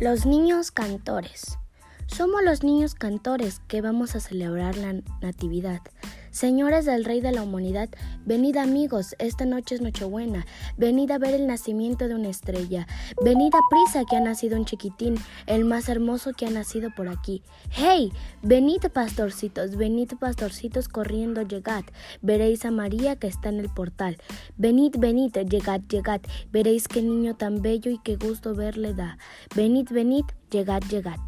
Los niños cantores. Somos los niños cantores que vamos a celebrar la Natividad. Señores del Rey de la Humanidad, venid amigos, esta noche es Nochebuena, venid a ver el nacimiento de una estrella, venid a prisa que ha nacido un chiquitín, el más hermoso que ha nacido por aquí. ¡Hey! Venid pastorcitos, venid pastorcitos corriendo, llegad, veréis a María que está en el portal. Venid, venid, llegad, llegad, veréis qué niño tan bello y qué gusto verle da. Venid, venid, llegad, llegad.